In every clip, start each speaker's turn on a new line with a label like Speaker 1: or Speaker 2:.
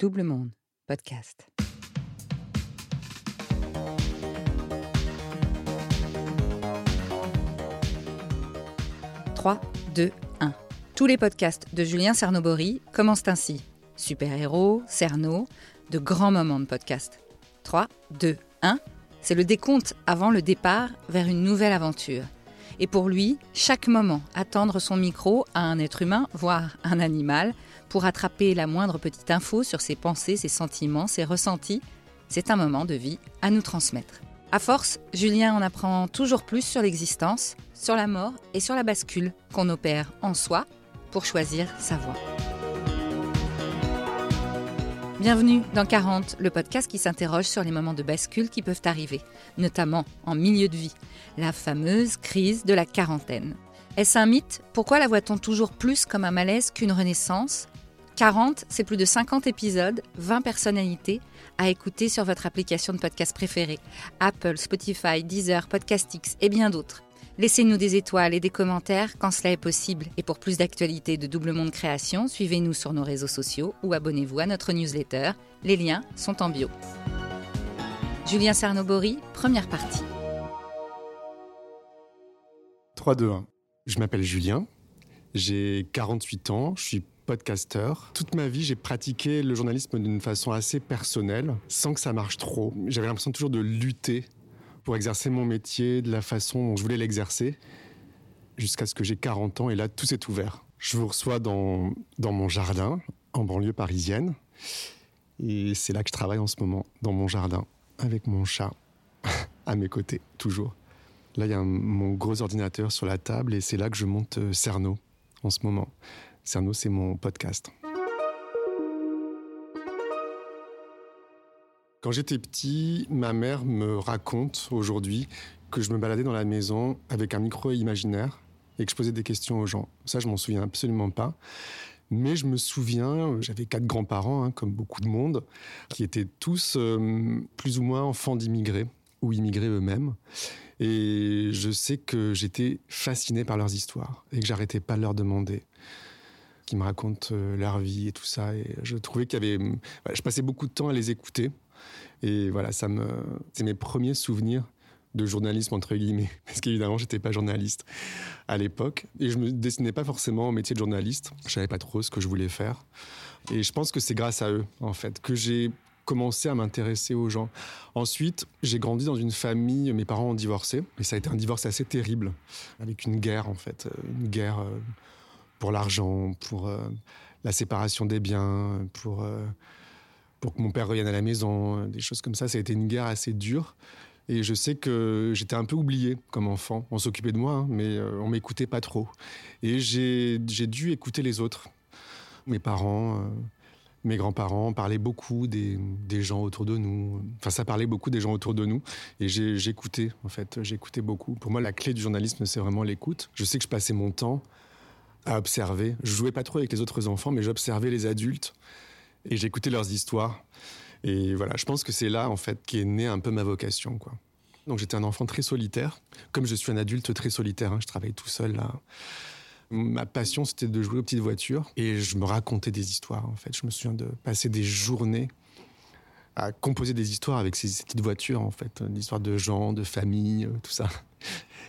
Speaker 1: Double Monde, podcast. « 3, 2, 1. Tous les podcasts de Julien Cernobori commencent ainsi. Super-héros, Cerno, de grands moments de podcast. 3, 2, 1. C'est le décompte avant le départ vers une nouvelle aventure. Et pour lui, chaque moment, attendre son micro à un être humain, voire un animal, pour attraper la moindre petite info sur ses pensées, ses sentiments, ses ressentis, c'est un moment de vie à nous transmettre. À force, Julien en apprend toujours plus sur l'existence, sur la mort et sur la bascule qu'on opère en soi pour choisir sa voie. Bienvenue dans 40, le podcast qui s'interroge sur les moments de bascule qui peuvent arriver, notamment en milieu de vie, la fameuse crise de la quarantaine. Est-ce un mythe? Pourquoi la voit-on toujours plus comme un malaise qu'une renaissance? 40, c'est plus de 50 épisodes, 20 personnalités à écouter sur votre application de podcast préférée, Apple, Spotify, Deezer, Podcastix et bien d'autres. Laissez-nous des étoiles et des commentaires quand cela est possible. Et pour plus d'actualités de Double Monde Création, suivez-nous sur nos réseaux sociaux ou abonnez-vous à notre newsletter. Les liens sont en bio. Julien Cernobori, première partie.
Speaker 2: 3, 2, 1. Je m'appelle Julien, j'ai 48 ans, je suis podcasteur. Toute ma vie, j'ai pratiqué le journalisme d'une façon assez personnelle, sans que ça marche trop. J'avais l'impression toujours de lutter pour exercer mon métier de la façon dont je voulais l'exercer, jusqu'à ce que j'ai 40 ans et là, tout s'est ouvert. Je vous reçois dans, dans mon jardin, en banlieue parisienne, et c'est là que je travaille en ce moment, dans mon jardin, avec mon chat, à mes côtés, toujours. Là, il y a mon gros ordinateur sur la table et c'est là que je monte euh, Cerno en ce moment. Cerno, c'est mon podcast. Quand j'étais petit, ma mère me raconte aujourd'hui que je me baladais dans la maison avec un micro imaginaire et que je posais des questions aux gens. Ça, je m'en souviens absolument pas. Mais je me souviens, j'avais quatre grands-parents, hein, comme beaucoup de monde, qui étaient tous euh, plus ou moins enfants d'immigrés ou immigrés eux-mêmes. Et je sais que j'étais fasciné par leurs histoires et que j'arrêtais pas de leur demander qu'ils me racontent euh, leur vie et tout ça. Et je trouvais qu'il y avait, je passais beaucoup de temps à les écouter et voilà, ça me, c'est mes premiers souvenirs de journalisme entre guillemets, parce qu'évidemment j'étais pas journaliste à l'époque et je me destinais pas forcément au métier de journaliste. Je savais pas trop ce que je voulais faire et je pense que c'est grâce à eux en fait que j'ai commencé à m'intéresser aux gens. Ensuite, j'ai grandi dans une famille, mes parents ont divorcé et ça a été un divorce assez terrible avec une guerre en fait, une guerre euh, pour l'argent, pour euh, la séparation des biens, pour euh, pour que mon père revienne à la maison, des choses comme ça. Ça a été une guerre assez dure. Et je sais que j'étais un peu oublié comme enfant. On s'occupait de moi, hein, mais euh, on m'écoutait pas trop. Et j'ai dû écouter les autres. Mes parents, euh, mes grands-parents parlaient beaucoup des, des, gens autour de nous. Enfin, ça parlait beaucoup des gens autour de nous. Et j'écoutais, en fait. J'écoutais beaucoup. Pour moi, la clé du journalisme, c'est vraiment l'écoute. Je sais que je passais mon temps à observer. Je jouais pas trop avec les autres enfants, mais j'observais les adultes et j'écoutais leurs histoires. Et voilà, je pense que c'est là, en fait, qu'est née un peu ma vocation. Donc j'étais un enfant très solitaire, comme je suis un adulte très solitaire, hein, je travaille tout seul. Ma passion, c'était de jouer aux petites voitures et je me racontais des histoires, en fait. Je me souviens de passer des journées à composer des histoires avec ces petites voitures, en fait, des histoires de gens, de familles, euh, tout ça.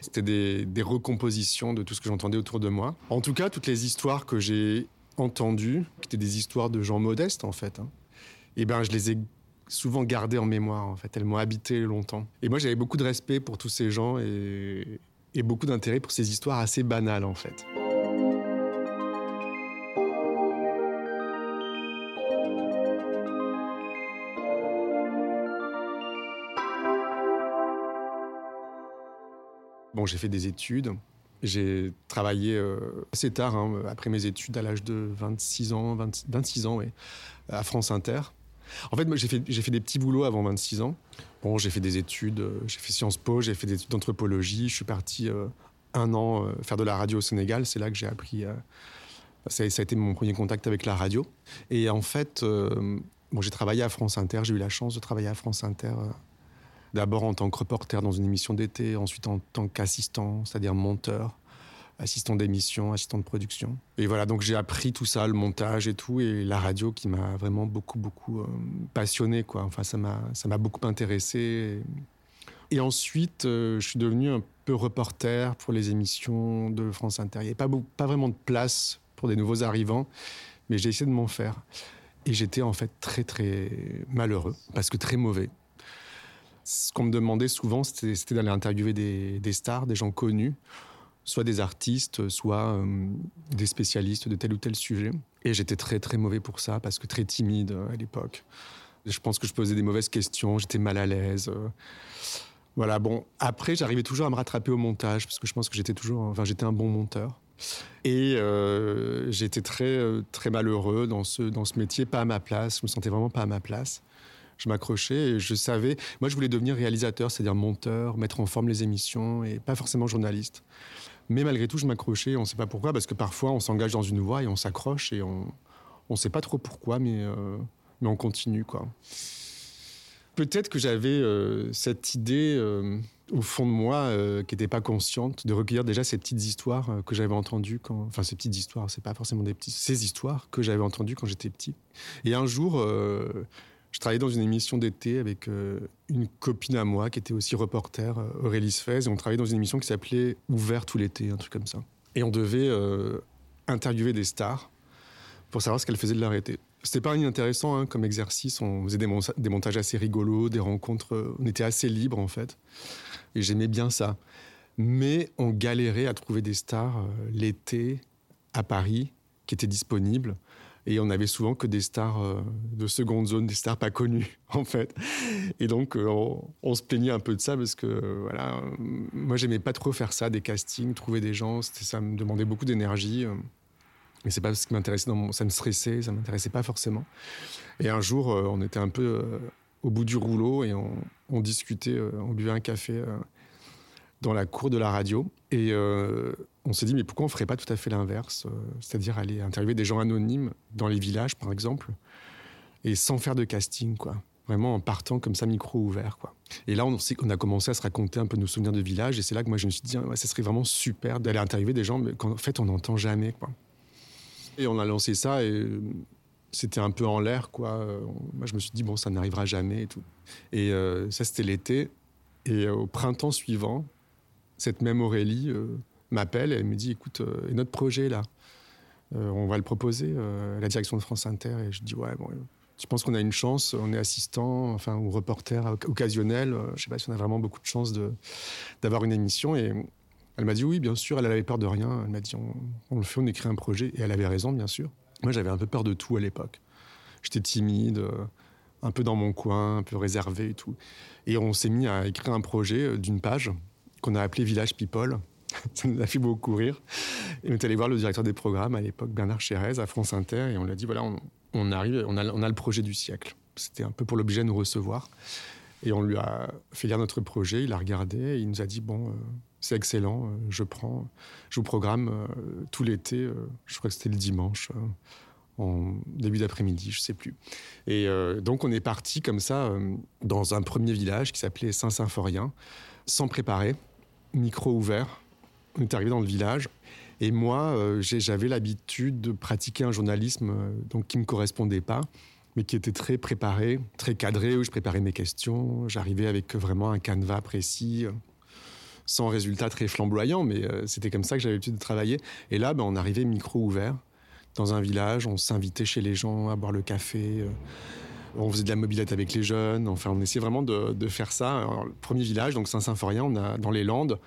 Speaker 2: C'était des recompositions de tout ce que j'entendais autour de moi. En tout cas, toutes les histoires que j'ai entendues, qui étaient des histoires de gens modestes en fait, hein, et ben je les ai souvent gardées en mémoire en fait. Elles m'ont habité longtemps. Et moi j'avais beaucoup de respect pour tous ces gens et, et beaucoup d'intérêt pour ces histoires assez banales en fait. Bon, j'ai fait des études. J'ai travaillé euh, assez tard, hein, après mes études, à l'âge de 26 ans, 26 ans, à France Inter. En fait, j'ai fait, fait, des petits boulots avant 26 ans. Bon, j'ai fait des études, euh, j'ai fait Sciences Po, j'ai fait des études d'anthropologie. Je suis parti euh, un an faire de la radio au Sénégal. C'est là que j'ai appris. Ça, ça, a été mon premier contact avec la radio. Et en fait, bon, j'ai travaillé à France Inter. J'ai eu la chance de travailler à France Inter D'abord en tant que reporter dans une émission d'été, ensuite en tant qu'assistant, c'est-à-dire monteur, assistant d'émission, assistant de production. Et voilà, donc j'ai appris tout ça, le montage et tout, et la radio qui m'a vraiment beaucoup, beaucoup passionné, quoi. Enfin, ça m'a, beaucoup intéressé. Et ensuite, je suis devenu un peu reporter pour les émissions de France Inter. Il n'y avait pas, pas vraiment de place pour des nouveaux arrivants, mais j'ai essayé de m'en faire. Et j'étais en fait très très malheureux, parce que très mauvais. Ce qu'on me demandait souvent, c'était d'aller interviewer des, stars, des gens connus, soit des artistes, soit euh, des spécialistes de tel ou tel sujet. Et j'étais très très mauvais pour ça, parce que très timide euh, à l'époque. Je pense que je posais des mauvaises questions, j'étais mal à l'aise. Euh. Voilà, bon, après, j'arrivais toujours à me rattraper au montage, parce que je pense que j'étais toujours, enfin, j'étais un bon monteur. Et j'étais très, très malheureux dans ce, dans ce métier, pas à ma place. Je me sentais vraiment pas à ma place. Je m'accrochais et je savais. Moi, je voulais devenir réalisateur, c'est-à-dire monteur, mettre en forme les émissions et pas forcément journaliste. Mais malgré tout, je m'accrochais. On ne sait pas pourquoi, parce que parfois, on s'engage dans une voie et on s'accroche et on ne sait pas trop pourquoi, mais, euh, mais on continue, quoi. Peut-être que j'avais euh, cette idée euh, au fond de moi qui n'était pas consciente de recueillir déjà ces petites histoires que j'avais entendues quand, enfin ces petites histoires, c'est pas forcément des petites, ces histoires que j'avais entendues quand j'étais petit. Et un jour, je travaillais dans une émission d'été avec une copine à moi qui était aussi reporter, Aurélie Sfez, et on travaillait dans une émission qui s'appelait Ouvert tout l'été, un truc comme ça. Et on devait interviewer des stars pour savoir ce qu'elles faisaient de leur été. C'était pas inintéressant hein, comme exercice. On faisait des, montages assez rigolos, des rencontres. Euh, on était assez libre en fait. Et j'aimais bien ça. Mais on galérait à trouver des stars euh, l'été à Paris qui étaient disponibles. Et on avait souvent que des stars euh, de seconde zone, des stars pas connues, en fait. Et donc, on, on, se plaignait un peu de ça parce que, voilà, moi, j'aimais pas trop faire ça, des castings, trouver des gens. Ça me demandait beaucoup d'énergie. Mais c'est pas ce qui m'intéressait. Dans Ça me stressait, ça m'intéressait pas forcément. Et un jour, euh, on était un peu euh, au bout du rouleau et on, discutait, euh, on buvait un café dans la cour de la radio. Et on s'est dit, mais pourquoi on ferait pas tout à fait l'inverse C'est-à-dire aller interviewer des gens anonymes dans les villages, par exemple, et sans faire de casting, quoi. Vraiment en partant comme ça, micro ouvert, quoi. Et là, on, a commencé à se raconter un peu nos souvenirs de village. Et c'est là que moi, je me suis dit, ah, ça serait vraiment super d'aller interviewer des gens qu'en fait, on n'entend jamais, quoi. Et on a lancé ça et c'était un peu en l'air, quoi. Moi, je me suis dit, bon, ça n'arrivera jamais et tout. Et euh, ça, c'était l'été. Et au printemps suivant, cette même Aurélie euh, m'appelle et elle me dit, écoute, euh, et notre projet, là, on va le proposer à la direction de France Inter. Et je dis, ouais, bon, je pense qu'on a une chance. On est assistant, enfin, ou reporter occasionnel. je sais pas si on a vraiment beaucoup de chance d'avoir une émission. Et elle m'a dit oui, bien sûr, elle avait peur de rien. Elle m'a dit on, le fait, on écrit un projet. Et elle avait raison, bien sûr. Moi, j'avais un peu peur de tout à l'époque. J'étais timide, euh, un peu dans mon coin, un peu réservé et tout. Et on s'est mis à écrire un projet euh, d'une page qu'on a appelé Village People. Ça nous a fait beaucoup rire. Et on est allé voir le directeur des programmes à l'époque, Bernard Chérez, à France Inter, et on lui a dit voilà, on, arrive, on a, le projet du siècle. C'était un peu pour l'objet de nous recevoir. Et on lui a fait lire notre projet, il a regardé, et il nous a dit bon, euh, c'est excellent. Euh, je prends, je vous programme euh, tout l'été. Je crois que c'était le dimanche, en début d'après-midi, je sais plus. Et donc on est parti comme ça dans un premier village qui s'appelait Saint-Symphorien, sans préparer, micro ouvert. On est arrivé dans le village. Et moi, j'avais l'habitude de pratiquer un journalisme donc, qui ne me correspondait pas, mais qui était très préparé, très cadré, où je préparais mes questions. J'arrivais avec vraiment un canevas précis, sans résultat très flamboyant, mais euh, c'était comme ça que j'avais l'habitude de travailler. Et là, ben, on arrivait micro ouvert dans un village, on s'invitait chez les gens à boire le café. Euh, on faisait de la mobilette avec les jeunes. On essayait vraiment de, faire ça. le premier village, donc Saint-Symphorien, dans les Landes.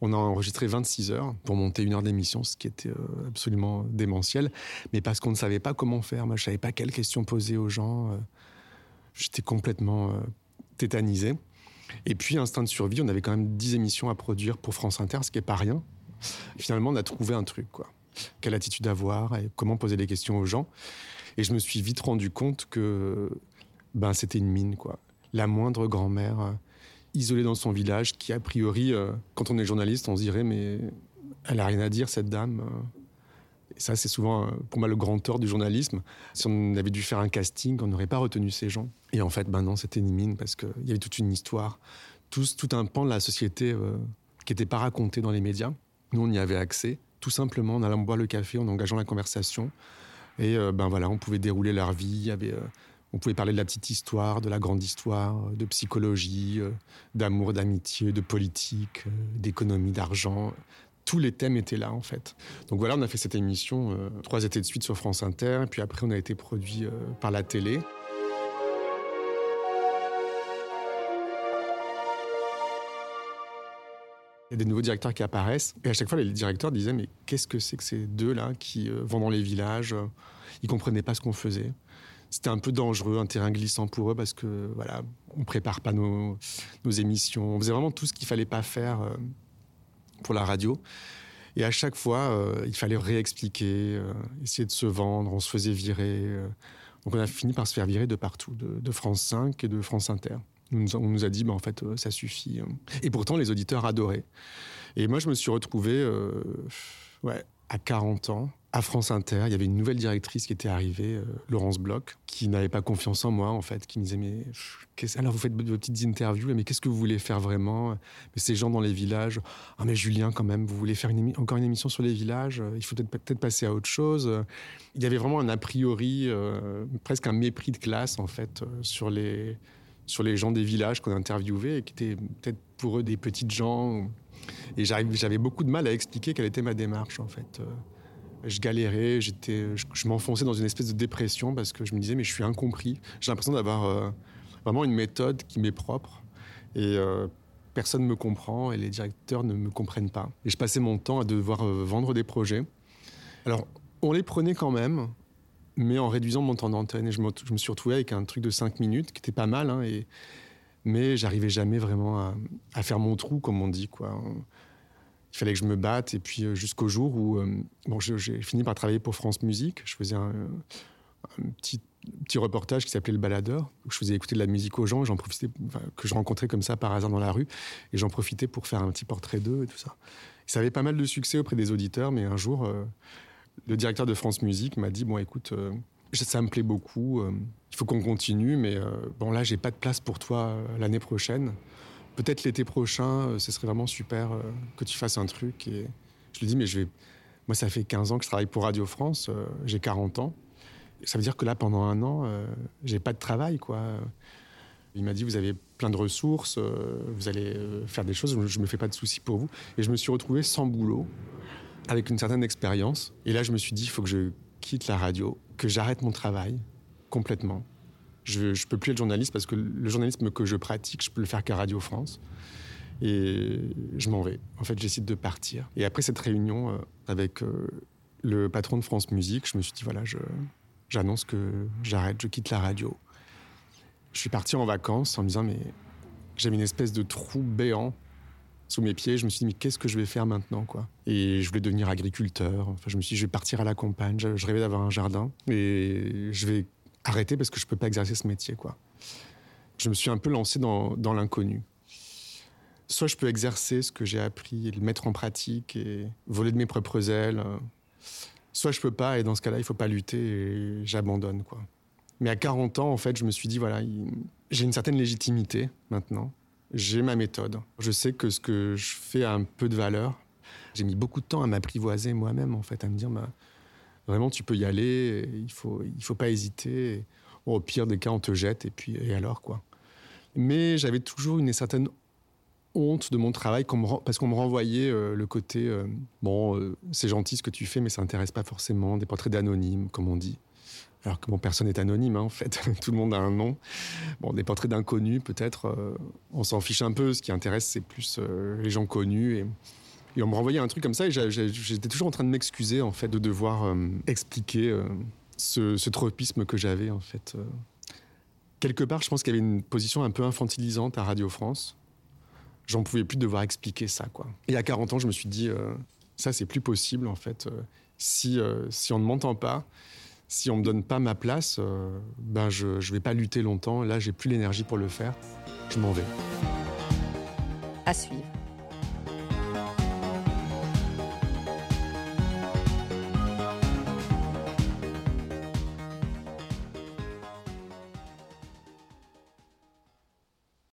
Speaker 2: On a enregistré 26 heures pour monter une heure d'émission, ce qui était euh, absolument démentiel. Mais parce qu'on ne savait pas comment faire. Moi, je savais pas quelles questions poser aux gens. J'étais complètement tétanisé. Et puis, instinct de survie, on avait quand même 10 émissions à produire pour France Inter, ce qui n'est pas rien. finalement, on a trouvé un truc. Quelle attitude avoir et comment poser des questions aux gens. Et je me suis vite rendu compte que ben, c'était une mine, quoi. La moindre grand-mère euh, isolée dans son village qui, a priori, euh, quand on est journaliste, on se dirait, mais elle a rien à dire, cette dame. Euh. Et ça, c'est souvent, pour moi, le grand tort du journalisme. Si on avait dû faire un casting, on n'aurait pas retenu ces gens. Et en fait, ben non, c'était une mine parce qu'il y avait toute une histoire, tout, tout un pan de la société qui n'était pas raconté dans les médias. Nous, on y avait accès. tout simplement en allant boire le café, en engageant la conversation. Et ben voilà, on pouvait dérouler leur vie. Avait, on pouvait parler de la petite histoire, de la grande histoire, de psychologie, d'amour, d'amitié, de politique, d'économie, d'argent. Tous les thèmes étaient là en fait. Donc voilà, on a fait cette émission trois étés de suite sur France Inter. Et puis après, on a été produit par la télé. Il y a des nouveaux directeurs qui apparaissent. Et à chaque fois, les directeurs disaient Mais qu'est-ce que c'est que ces deux-là qui euh, vont dans les villages Ils comprenaient pas ce qu'on faisait? C'était un peu dangereux, un terrain glissant pour eux parce que, voilà, on prépare pas nos, émissions. On faisait vraiment tout ce qu'il fallait pas faire euh, pour la radio. Et à chaque fois, euh, il fallait réexpliquer, essayer de se vendre, on se faisait virer. donc on a fini par se faire virer de partout, de France 5 et de France Inter. On nous a dit, bah, en fait, euh, ça suffit. Hein. Et pourtant, les auditeurs adoraient. Et moi, je me suis retrouvé euh, à 40 ans, à France Inter. Il y avait une nouvelle directrice qui était arrivée, euh, Laurence Bloch, qui n'avait pas confiance en moi, en fait, qui me disait, mais alors vous faites vos petites interviews, mais qu'est-ce que vous voulez faire vraiment? Mais ces gens dans les villages, ah mais Julien, quand même, vous voulez faire encore une émission sur les villages Il faut peut-être peut passer à autre chose. Il y avait vraiment un a priori, presque un mépris de classe, en fait, sur les sur les gens des villages qu'on interviewait et qui étaient peut-être pour eux des petites gens. Et j'avais beaucoup de mal à expliquer quelle était ma démarche en fait. Euh, je galérais, je, m'enfonçais dans une espèce de dépression parce que je me disais mais je suis incompris. J'ai l'impression d'avoir euh, vraiment une méthode qui m'est propre et euh, personne ne me comprend et les directeurs ne me comprennent pas. Et je passais mon temps à devoir vendre des projets. Alors on les prenait quand même, mais en réduisant mon temps d'antenne. Je me, suis retrouvé avec un truc de 5 minutes qui était pas mal, hein, et, mais j'arrivais jamais vraiment à, faire mon trou, comme on dit. Il fallait que je me batte, et puis euh, jusqu'au jour où euh, j'ai fini par travailler pour France Musique. Je faisais un, petit, petit reportage qui s'appelait Le Baladeur, où je faisais écouter de la musique aux gens, j'en profitais, que je rencontrais comme ça par hasard dans la rue, et j'en profitais pour faire un petit portrait d'eux et tout ça. ça avait pas mal de succès auprès des auditeurs, mais un jour, euh, le directeur de France Musique m'a dit bon écoute euh, ça me plaît beaucoup euh, il faut qu'on continue mais euh, bon là j'ai pas de place pour toi l'année prochaine. Peut-être l'été prochain ce serait vraiment super que tu fasses un truc. Et je lui dis mais je vais moi ça fait 15 ans que je travaille pour Radio France j'ai 40 ans. Ça veut dire que là pendant un an j'ai pas de travail quoi. Il m'a dit vous avez plein de ressources vous allez faire des choses je me fais pas de soucis pour vous. Et je me suis retrouvé sans boulot avec une certaine expérience. Et là, je me suis dit, il faut que je quitte la radio, que j'arrête mon travail complètement. Je ne peux plus être journaliste parce que le journalisme que je pratique, je peux le faire qu'à Radio France. Et je m'en vais. En fait, j'essaie de partir. Et après cette réunion euh, avec euh, le patron de France Musique, je me suis dit, voilà, j'annonce que j'arrête, je quitte la radio. Je suis parti en vacances en me disant, mais j'avais une espèce de trou béant sous mes pieds. Je me suis dit, mais qu'est-ce que je vais faire maintenant quoi? Et je voulais devenir agriculteur. Enfin, je me suis dit, je vais partir à la campagne. Je, rêvais d'avoir un jardin. Et je vais arrêter parce que je ne peux pas exercer ce métier. quoi. Je me suis un peu lancé dans, l'inconnu. Soit je peux exercer ce que j'ai appris et le mettre en pratique et voler de mes propres ailes. Soit je peux pas et dans ce cas-là, il faut pas lutter et j'abandonne. quoi. Mais à 40 ans, en fait, je me suis dit, voilà, j'ai une certaine légitimité maintenant j'ai ma méthode. Je sais que ce que je fais a un peu de valeur. J'ai mis beaucoup de temps à m'apprivoiser moi-même, en fait, à me dire, bah, vraiment, tu peux y aller, il faut, il faut pas hésiter. au pire des cas, on te jette, et puis, et alors, quoi. Mais j'avais toujours une certaine honte de mon travail parce qu'on me renvoyait euh, le côté euh, bon euh, c'est gentil ce que tu fais mais ça n'intéresse pas forcément des portraits d'anonymes comme on dit alors que bon, personne n'est anonyme, hein, en fait. Tout le monde a un nom. Bon, des portraits d'inconnus, peut-être, euh, on s'en fiche un peu. Ce qui intéresse, c'est plus euh, les gens connus. Et, on me renvoyait un truc comme ça, et j'étais toujours en train de m'excuser, en fait, de devoir euh, expliquer ce, tropisme que j'avais, en fait. Quelque part, je pense qu'il y avait une position un peu infantilisante à Radio France. J'en pouvais plus devoir expliquer ça, quoi. Et à 40 ans, je me suis dit, ça, c'est plus possible, en fait. si, si on ne m'entend pas, si on me donne pas ma place, euh, ben je ne vais pas lutter longtemps. Là, j'ai plus l'énergie pour le faire. Je m'en vais.
Speaker 1: À suivre.